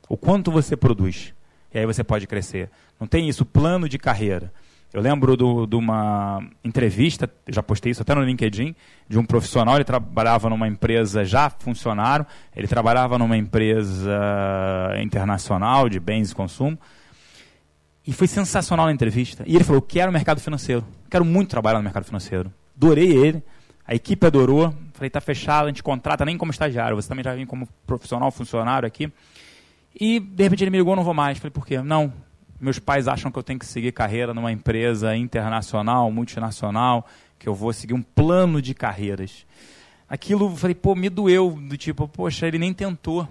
o quanto você produz. E aí você pode crescer. Não tem isso, plano de carreira. Eu lembro de uma entrevista, já postei isso até no LinkedIn, de um profissional, ele trabalhava numa empresa já funcionário, ele trabalhava numa empresa internacional de bens e consumo, e foi sensacional a entrevista. E ele falou, quero mercado financeiro, quero muito trabalhar no mercado financeiro. Adorei ele, a equipe adorou, falei, está fechado, a gente contrata nem como estagiário, você também já vem como profissional, funcionário aqui. E, de repente, ele me ligou, não vou mais. Falei, por quê? Não, meus pais acham que eu tenho que seguir carreira numa empresa internacional, multinacional, que eu vou seguir um plano de carreiras. Aquilo, falei, pô, me doeu, do tipo, poxa, ele nem tentou.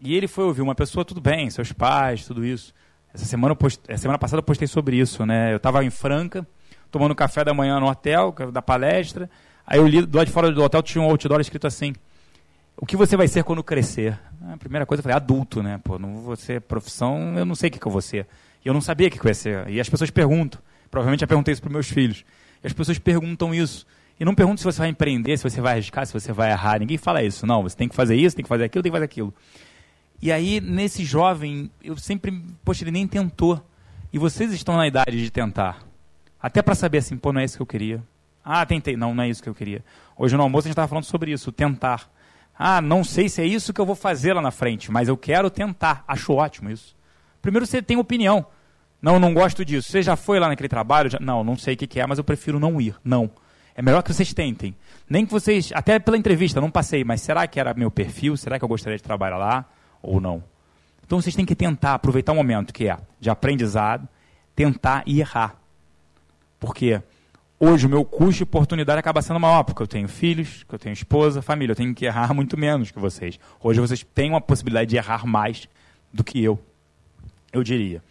E ele foi ouvir uma pessoa, tudo bem, seus pais, tudo isso. Essa semana, post... semana passada eu postei sobre isso, né? Eu estava em Franca, tomando café da manhã no hotel, é da palestra. Aí eu li, do lado de fora do hotel tinha um outdoor escrito assim, o que você vai ser quando crescer? A primeira coisa eu falei, adulto, né? Pô, não vou ser profissão, eu não sei o que, que eu vou ser. E eu não sabia o que, que eu ia ser. E as pessoas perguntam. Provavelmente eu perguntei isso para meus filhos. E as pessoas perguntam isso. E não perguntam se você vai empreender, se você vai arriscar, se você vai errar. Ninguém fala isso. Não, você tem que fazer isso, tem que fazer aquilo, tem que fazer aquilo. E aí, nesse jovem, eu sempre, poxa, ele nem tentou. E vocês estão na idade de tentar. Até para saber assim, pô, não é isso que eu queria. Ah, tentei. Não, não é isso que eu queria. Hoje no almoço a gente estava falando sobre isso, tentar. Ah, não sei se é isso que eu vou fazer lá na frente, mas eu quero tentar. Acho ótimo isso. Primeiro você tem opinião. Não, não gosto disso. Você já foi lá naquele trabalho? Já... Não, não sei o que, é, mas eu prefiro não ir. Não. É melhor que vocês tentem. Nem que vocês, até pela entrevista, não passei, mas será que era meu perfil? Será que eu gostaria de trabalhar lá ou não? Então vocês têm que tentar aproveitar o momento que é de aprendizado, tentar e errar. Porque hoje o meu custo de oportunidade acaba sendo maior, porque eu tenho filhos, que eu tenho esposa, família, eu tenho que errar muito menos que vocês. Hoje vocês têm uma possibilidade de errar mais do que eu, eu diria.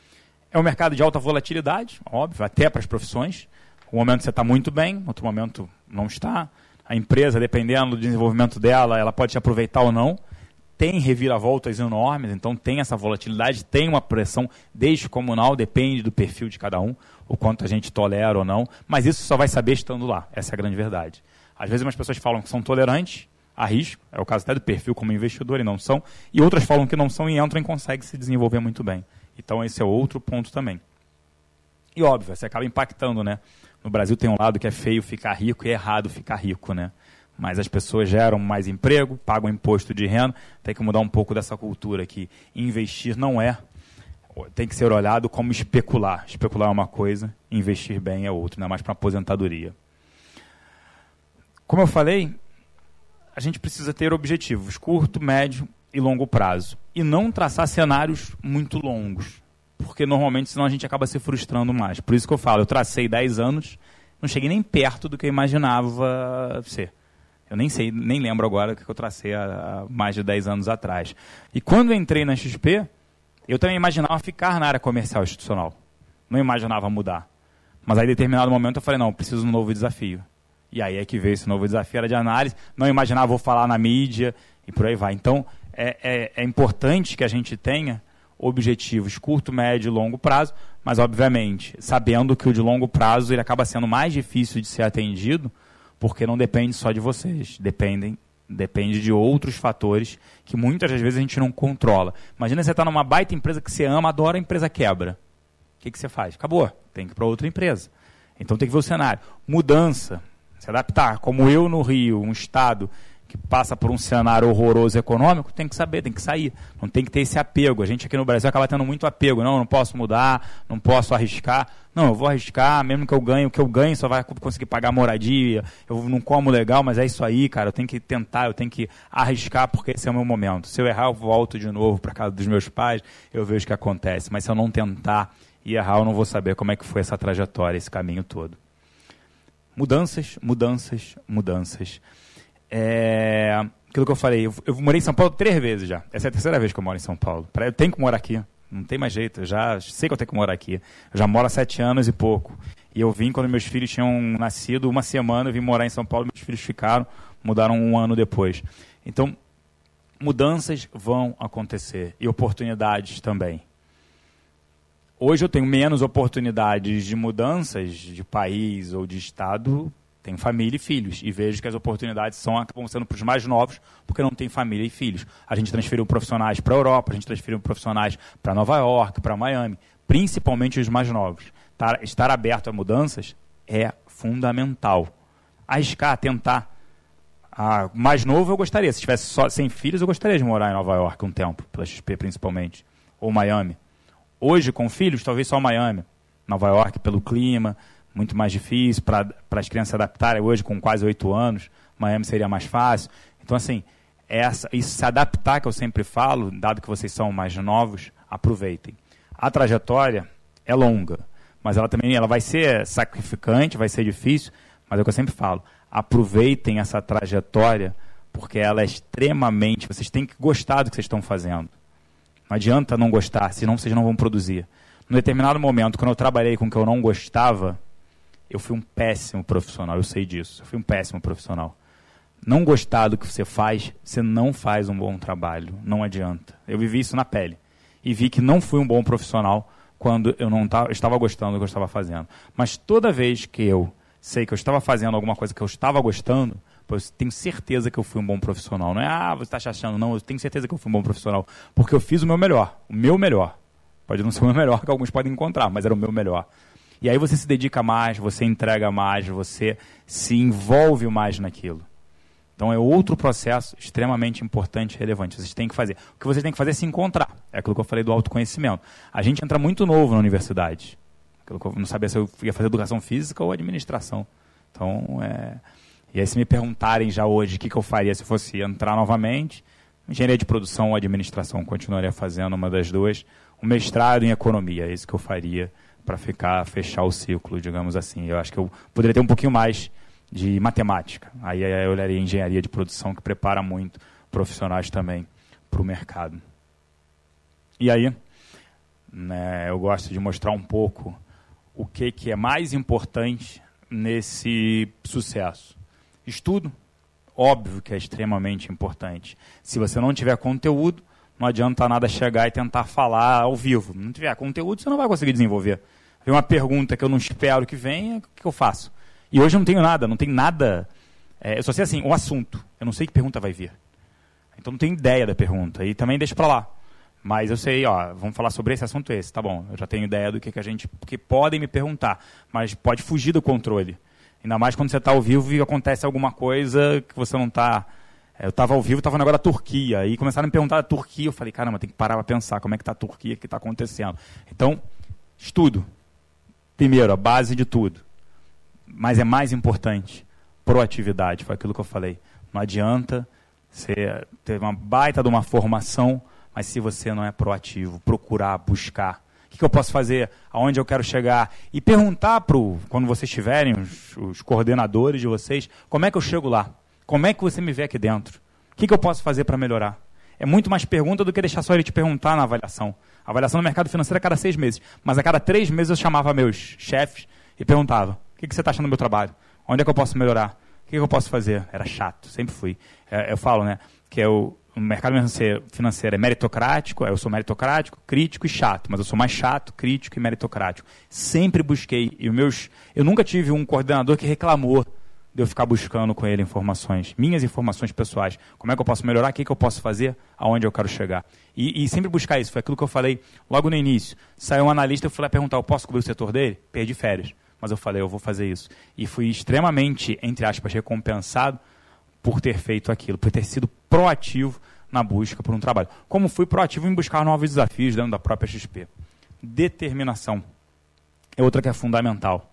É um mercado de alta volatilidade, óbvio, até para as profissões. Um momento você está muito bem, outro momento não está. A empresa, dependendo do desenvolvimento dela, ela pode te aproveitar ou não. Tem reviravoltas enormes, então tem essa volatilidade, tem uma pressão descomunal, depende do perfil de cada um, o quanto a gente tolera ou não. Mas isso só vai saber estando lá, essa é a grande verdade. Às vezes umas pessoas falam que são tolerantes a risco, é o caso até do perfil como investidor e não são, e outras falam que não são e entram e conseguem se desenvolver muito bem. Então esse é outro ponto também. E óbvio, você acaba impactando, né? No Brasil tem um lado que é feio ficar rico e é errado ficar rico, né? Mas as pessoas geram mais emprego, pagam imposto de renda, tem que mudar um pouco dessa cultura que investir não é, tem que ser olhado como especular. Especular é uma coisa, investir bem é outra, é mais para aposentadoria. Como eu falei, a gente precisa ter objetivos curto, médio e longo prazo. E não traçar cenários muito longos. Porque normalmente senão a gente acaba se frustrando mais. Por isso que eu falo, eu tracei 10 anos, não cheguei nem perto do que eu imaginava ser. Eu nem sei, nem lembro agora o que eu tracei há, mais de 10 anos atrás. E quando entrei na XP, eu também imaginava ficar na área comercial institucional. Não imaginava mudar. Mas aí, em determinado momento, eu falei, não, preciso de um novo desafio. E aí é que veio esse novo desafio, era de análise. Não imaginava, vou falar na mídia e por aí vai. Então, é, é, é importante que a gente tenha objetivos curto, médio e longo prazo, mas obviamente sabendo que o de longo prazo ele acaba sendo mais difícil de ser atendido, porque não depende só de vocês, dependem depende de outros fatores que muitas das vezes a gente não controla. Imagina você estar tá numa baita empresa que você ama, adora, a empresa quebra. O que, que você faz? Acabou, tem que ir para outra empresa. Então tem que ver o cenário. Mudança, se adaptar. Como eu no Rio, um estado que passa por um cenário horroroso econômico, tem que saber, tem que sair. Não tem que ter esse apego. A gente aqui no Brasil acaba tendo muito apego. Não, não posso mudar, não posso arriscar. Não, eu vou arriscar, mesmo que eu ganhe, o que eu ganho só vai conseguir pagar moradia. Eu não como legal, mas é isso aí, cara. Eu tenho que tentar, eu tenho que arriscar porque esse é o meu momento. Se eu errar, eu volto de novo para casa dos meus pais, eu vejo o que acontece. Mas se eu não tentar e errar, eu não vou saber como é que foi essa trajetória, esse caminho todo. Mudanças, mudanças, mudanças. É, aquilo que eu falei, eu, eu, morei em São Paulo três vezes já. Essa é a terceira vez que eu moro em São Paulo. Eu tenho que morar aqui. Não tem mais jeito. Eu já sei que eu tenho que morar aqui. Eu já moro há sete anos e pouco. E eu vim quando meus filhos tinham nascido, uma semana, eu vim morar em São Paulo, meus filhos ficaram, mudaram um ano depois. Então, mudanças vão acontecer e oportunidades também. Hoje eu tenho menos oportunidades de mudanças de país ou de estado tenho família e filhos e vejo que as oportunidades são acabam sendo para os mais novos porque não tem família e filhos. A gente transferiu profissionais para a Europa, a gente transferiu profissionais para Nova York, para Miami, principalmente os mais novos. Estar aberto a mudanças é fundamental. Arriscar, tentar. Ah, mais novo eu gostaria. Se tivesse só sem filhos, eu gostaria de morar em Nova York um tempo, pela XP principalmente, ou Miami. Hoje, com filhos, talvez só Miami. Nova York, pelo clima, muito mais difícil para as crianças se adaptarem hoje com quase oito anos. Miami seria mais fácil. Então, assim, essa, isso se adaptar que eu sempre falo, dado que vocês são mais novos, aproveitem. A trajetória é longa, mas ela também ela vai ser sacrificante, vai ser difícil, mas é o que eu sempre falo. Aproveitem essa trajetória, porque ela é extremamente. Vocês têm que gostar do que vocês estão fazendo. Não adianta não gostar, senão vocês não vão produzir. Num determinado momento, quando eu trabalhei com o que eu não gostava, eu fui um péssimo profissional, eu sei disso. Eu fui um péssimo profissional. Não gostar do que você faz, você não faz um bom trabalho. Não adianta. Eu vivi isso na pele. E vi que não fui um bom profissional quando eu não tava, estava gostando do que eu estava fazendo. Mas toda vez que eu sei que eu estava fazendo alguma coisa que eu estava gostando, eu tenho certeza que eu fui um bom profissional. Não é, ah, você está achando, não, eu tenho certeza que eu fui um bom profissional. Porque eu fiz o meu melhor. O meu melhor. Pode não ser o meu melhor que alguns podem encontrar, mas era o meu melhor. E aí você se dedica mais, você entrega mais, você se envolve mais naquilo. Então é outro processo extremamente importante e relevante. Vocês têm que fazer. O que vocês têm que fazer é se encontrar. É aquilo que eu falei do autoconhecimento. A gente entra muito novo na universidade. Aquilo que eu não sabia se eu ia fazer educação física ou administração. Então, é... E aí se me perguntarem já hoje o que, que eu faria se fosse entrar novamente, engenharia de produção ou administração, continuaria fazendo uma das duas. Um mestrado em economia, é isso que eu faria para ficar, fechar o ciclo, digamos assim. Eu acho que eu poderia ter um pouquinho mais de matemática. Aí eu olharia engenharia de produção, que prepara muito profissionais também para o mercado. E aí, né, eu gosto de mostrar um pouco o que, que é mais importante nesse sucesso. Estudo, óbvio que é extremamente importante. Se você não tiver conteúdo, não adianta nada chegar e tentar falar ao vivo. Não tiver conteúdo, você não vai conseguir desenvolver. Vem uma pergunta que eu não espero que venha, o que eu faço? E hoje eu não tenho nada, não tem nada. É, eu só sei assim, o assunto. Eu não sei que pergunta vai vir. Então não tenho ideia da pergunta. E também deixa para lá. Mas eu sei, ó, vamos falar sobre esse assunto esse, tá bom. Eu já tenho ideia do que, que a gente. Porque podem me perguntar, mas pode fugir do controle. Ainda mais quando você está ao vivo e acontece alguma coisa que você não está. É, eu estava ao vivo, estava no negócio da Turquia. E começaram a me perguntar da Turquia. Eu falei, caramba, tem que parar para pensar como é que está a Turquia, o que está acontecendo. Então, estudo. Primeiro, a base de tudo mas é mais importante, proatividade, foi aquilo que eu falei. Não adianta você ter uma baita de uma formação, mas se você não é proativo, procurar, buscar. O que, que eu posso fazer? Aonde eu quero chegar? E perguntar para quando vocês tiverem, os, os, coordenadores de vocês, como é que eu chego lá? Como é que você me vê aqui dentro? O que, que eu posso fazer para melhorar? É muito mais pergunta do que deixar só ele te perguntar na avaliação. A avaliação no mercado financeiro é cada seis meses. Mas a cada três meses eu chamava meus chefes e perguntava: que, que você está achando do meu trabalho? Onde é que eu posso melhorar? O que, que eu posso fazer? Era chato, sempre fui. É, eu falo, né, que é o, o mercado financeiro, é meritocrático, eu sou meritocrático, crítico e chato, mas eu sou mais chato, crítico e meritocrático. Sempre busquei, e meus, eu nunca tive um coordenador que reclamou de eu ficar buscando com ele informações, minhas informações pessoais. Como é que eu posso melhorar? O que, que eu posso fazer? Aonde eu quero chegar? E, e, sempre buscar isso. Foi aquilo que eu falei logo no início. Saiu um analista, eu fui lá perguntar, eu posso cobrir o setor dele? Perdi férias mas eu falei, eu vou fazer isso. E fui extremamente, entre aspas, recompensado por ter feito aquilo, por ter sido proativo na busca por um trabalho. Como fui proativo em buscar novos desafios dentro da própria XP. Determinação é outra que é fundamental.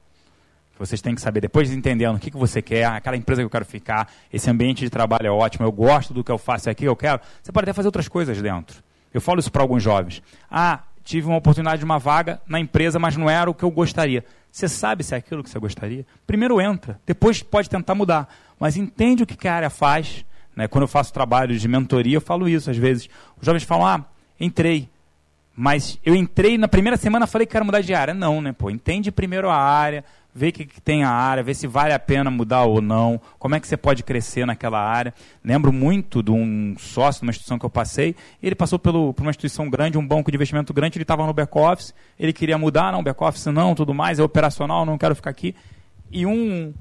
Vocês têm que saber, depois de entendendo o que, que você quer, aquela empresa que eu quero ficar, esse ambiente de trabalho é ótimo, eu gosto do que eu faço aqui, eu quero, você pode até fazer outras coisas dentro. Eu falo isso para alguns jovens. Ah, tive uma oportunidade de uma vaga na empresa, mas não era o que eu gostaria. Você sabe se é aquilo que você gostaria? Primeiro entra, depois pode tentar mudar. Mas entende o que a área faz. Né? Quando eu faço trabalho de mentoria, eu falo isso às vezes. Os jovens falam, ah, entrei. Mas eu entrei na primeira semana falei que quero mudar de área. Não, né? Pô, entende primeiro a área, ver o que, que, tem a área, ver se vale a pena mudar ou não, como é que você pode crescer naquela área. Lembro muito de um sócio de uma instituição que eu passei, ele passou pelo, por uma instituição grande, um banco de investimento grande, ele estava no back-office, ele queria mudar, não, back-office não, tudo mais, é operacional, não quero ficar aqui. E um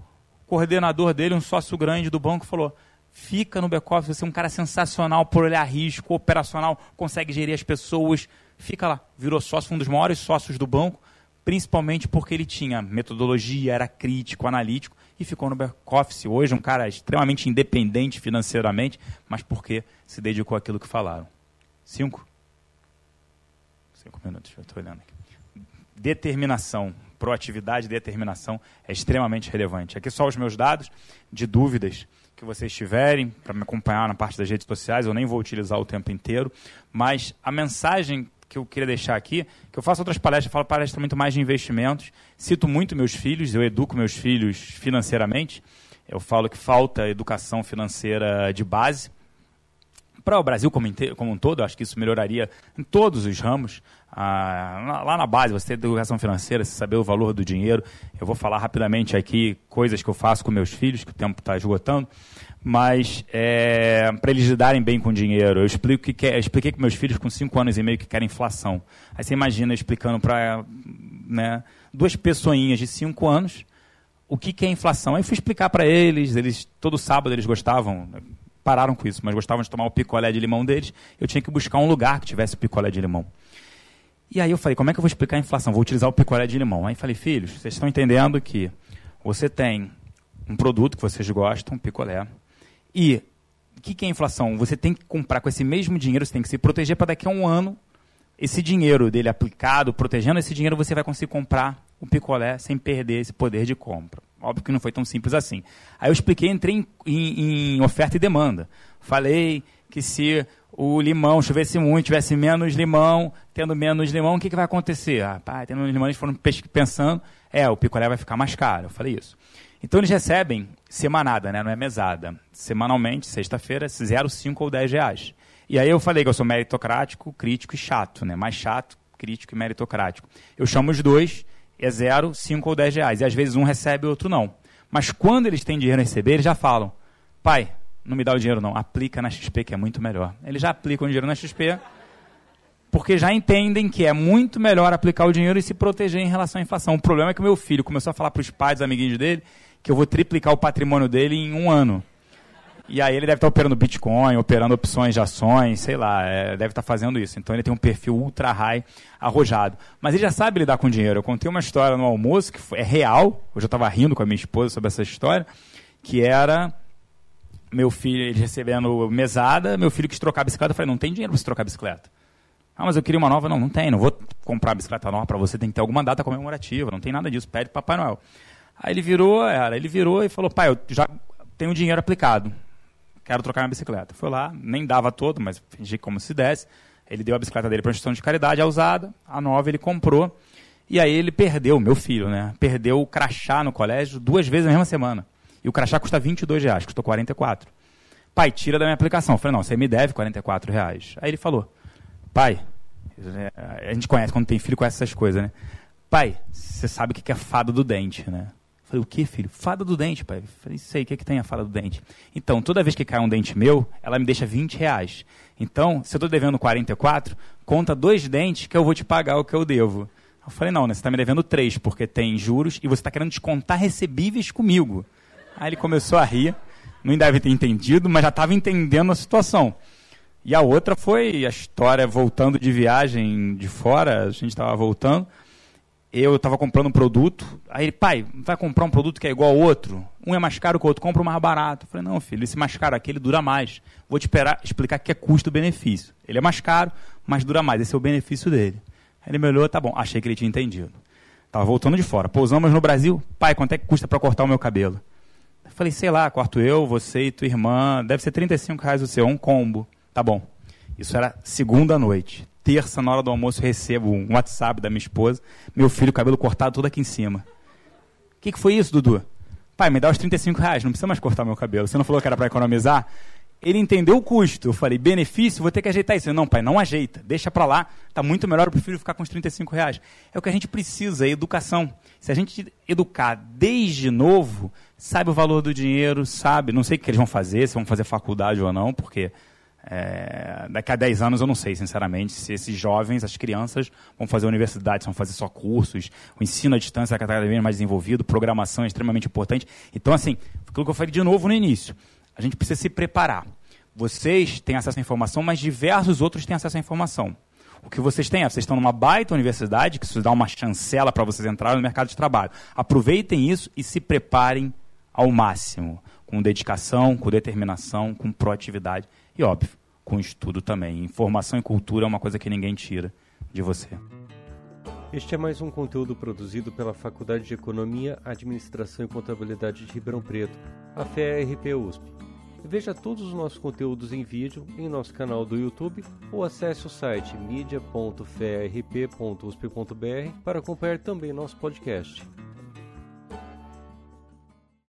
coordenador dele, um sócio grande do banco, falou, fica no back-office, você é um cara sensacional por olhar risco, operacional, consegue gerir as pessoas, fica lá. Virou sócio, um dos maiores sócios do banco, principalmente porque ele tinha metodologia, era crítico, analítico e ficou no back-office. Hoje, um cara extremamente independente financeiramente, mas porque se dedicou àquilo que falaram. Cinco? Cinco minutos, eu estou olhando aqui. Determinação, proatividade e determinação é extremamente relevante. Aqui só os meus dados de dúvidas que vocês tiverem para me acompanhar na parte das redes sociais, eu nem vou utilizar o tempo inteiro, mas a mensagem que eu queria deixar aqui, que eu faço outras palestras, falo palestra muito mais de investimentos, cito muito meus filhos, eu educo meus filhos financeiramente, eu falo que falta educação financeira de base. Para o Brasil como, como um todo, acho que isso melhoraria em todos os ramos. Ah, lá na base, você ter educação financeira, você saber o valor do dinheiro. Eu vou falar rapidamente aqui coisas que eu faço com meus filhos, que o tempo está esgotando mas é, para eles lidarem bem com o dinheiro. Eu explico que quer, expliquei com meus filhos com 5 anos e meio que querem inflação. Aí você imagina explicando para né, duas pessoinhas de 5 anos o que, que é inflação. Aí eu fui explicar para eles, eles todo sábado eles gostavam, pararam com isso, mas gostavam de tomar o picolé de limão deles. Eu tinha que buscar um lugar que tivesse picolé de limão. E aí eu falei, como é que eu vou explicar a inflação? Vou utilizar o picolé de limão. Aí falei, filhos, vocês estão entendendo que você tem um produto que vocês gostam, um picolé, E o que, que é inflação? Você tem que comprar com esse mesmo dinheiro, você tem que se proteger para daqui a um ano, esse dinheiro dele aplicado, protegendo esse dinheiro, você vai conseguir comprar o picolé sem perder esse poder de compra. Óbvio que não foi tão simples assim. Aí eu expliquei, entrei em, em, em oferta e demanda. Falei que se o limão chovesse muito, tivesse menos limão, tendo menos limão, o que, que vai acontecer? Ah, pá, tendo menos limão, eles foram pensando, é, o picolé vai ficar mais caro. Eu falei isso. Então eles recebem semanada, né? não é mesada. Semanalmente, sexta-feira, 0, 5 ou 10 reais. E aí eu falei que eu sou meritocrático, crítico e chato, né? Mais chato, crítico e meritocrático. Eu chamo os dois, é 0, 5 ou 10 reais. E às vezes um recebe e outro não. Mas quando eles têm dinheiro a receber, eles já falam, pai, não me dá o dinheiro não, aplica na XP que é muito melhor. Eles já aplicam o dinheiro na XP porque já entendem que é muito melhor aplicar o dinheiro e se proteger em relação à inflação. O problema é que o meu filho começou a falar para os pais, os amiguinhos dele, que eu vou triplicar o patrimônio dele em um ano. E aí ele deve estar operando Bitcoin, operando opções de ações, sei lá, é, deve estar fazendo isso. Então ele tem um perfil ultra high arrojado. Mas ele já sabe lidar com dinheiro. Eu contei uma história no almoço que é real, eu já estava rindo com a minha esposa sobre essa história, que era meu filho, ele recebendo mesada, meu filho quis trocar a bicicleta, eu falei, não tem dinheiro para você trocar a bicicleta. Ah, mas eu queria uma nova. Não, não tem, não vou comprar a bicicleta nova para você, tem que ter alguma data comemorativa, não tem nada disso, pede Papai Noel. Aí ele virou, ele virou e falou, pai, eu já tenho dinheiro aplicado, quero trocar minha bicicleta. Foi lá, nem dava todo, mas fingi como se desse. Ele deu a bicicleta dele para a instituição de caridade, a usada, a nova ele comprou. E aí ele perdeu, meu filho, né? Perdeu o crachá no colégio duas vezes na mesma semana. E o crachá custa 22 reais, custou 44. Pai, tira da minha aplicação. Eu falei, não, você me deve 44 reais. Aí ele falou, pai, a gente conhece, quando tem filho, conhece essas coisas, né? Pai, você sabe o que é fada do dente, né? Falei, o que, filho? Fada do dente, pai. Falei, sei, o que, é que tem a fada do dente? Então, toda vez que cai um dente meu, ela me deixa 20 reais. Então, se eu estou devendo 44, conta dois dentes que eu vou te pagar o que eu devo. Eu falei, não, né, você está me devendo três, porque tem juros e você está querendo descontar recebíveis comigo. Aí ele começou a rir, não deve ter entendido, mas já estava entendendo a situação. E a outra foi a história voltando de viagem de fora, a gente estava voltando eu estava comprando um produto, aí ele, pai, vai comprar um produto que é igual ao outro? Um é mais caro que o outro, compra o mais barato. Eu falei, não, filho, esse mais caro aqui, ele dura mais. Vou te esperar, explicar que é custo-benefício. Ele é mais caro, mas dura mais, esse é o benefício dele. Aí ele me olhou, tá bom, achei que ele tinha entendido. Estava voltando de fora. Pousamos no Brasil, pai, quanto é que custa para cortar o meu cabelo? Eu falei, sei lá, corto eu, você e tua irmã, deve ser 35 reais o seu, um combo. Tá bom. Isso era segunda noite terça, na hora do almoço, recebo um WhatsApp da minha esposa, meu filho, cabelo cortado todo aqui em cima. O que, que foi isso, Dudu? Pai, me dá os 35 reais, não precisa mais cortar meu cabelo. Você não falou que era para economizar? Ele entendeu o custo. Eu falei, benefício, vou ter que ajeitar isso. Ele, não, pai, não ajeita, deixa para lá. Está muito melhor, eu prefiro ficar com os 35 reais. É o que a gente precisa, é educação. Se a gente educar desde novo, sabe o valor do dinheiro, sabe, não sei o que eles vão fazer, se vão fazer faculdade ou não, porque é, daqui a 10 anos eu não sei, sinceramente, se esses jovens, as crianças, vão fazer universidade, vão fazer só cursos, o ensino à distância está cada vez mais desenvolvido, programação é extremamente importante. Então, assim, aquilo que eu falei de novo no início, a gente precisa se preparar. Vocês têm acesso à informação, mas diversos outros têm acesso à informação. O que vocês têm é, vocês estão numa baita universidade, que isso dá uma chancela para vocês entrarem no mercado de trabalho. Aproveitem isso e se preparem ao máximo, com dedicação, com determinação, com proatividade e, óbvio, com estudo também. Informação e cultura é uma coisa que ninguém tira de você. Este é mais um conteúdo produzido pela Faculdade de Economia, Administração e Contabilidade de Ribeirão Preto, a FEA-RP USP. Veja todos os nossos conteúdos em vídeo em nosso canal do YouTube ou acesse o site media.fearp.usp.br para acompanhar também nosso podcast.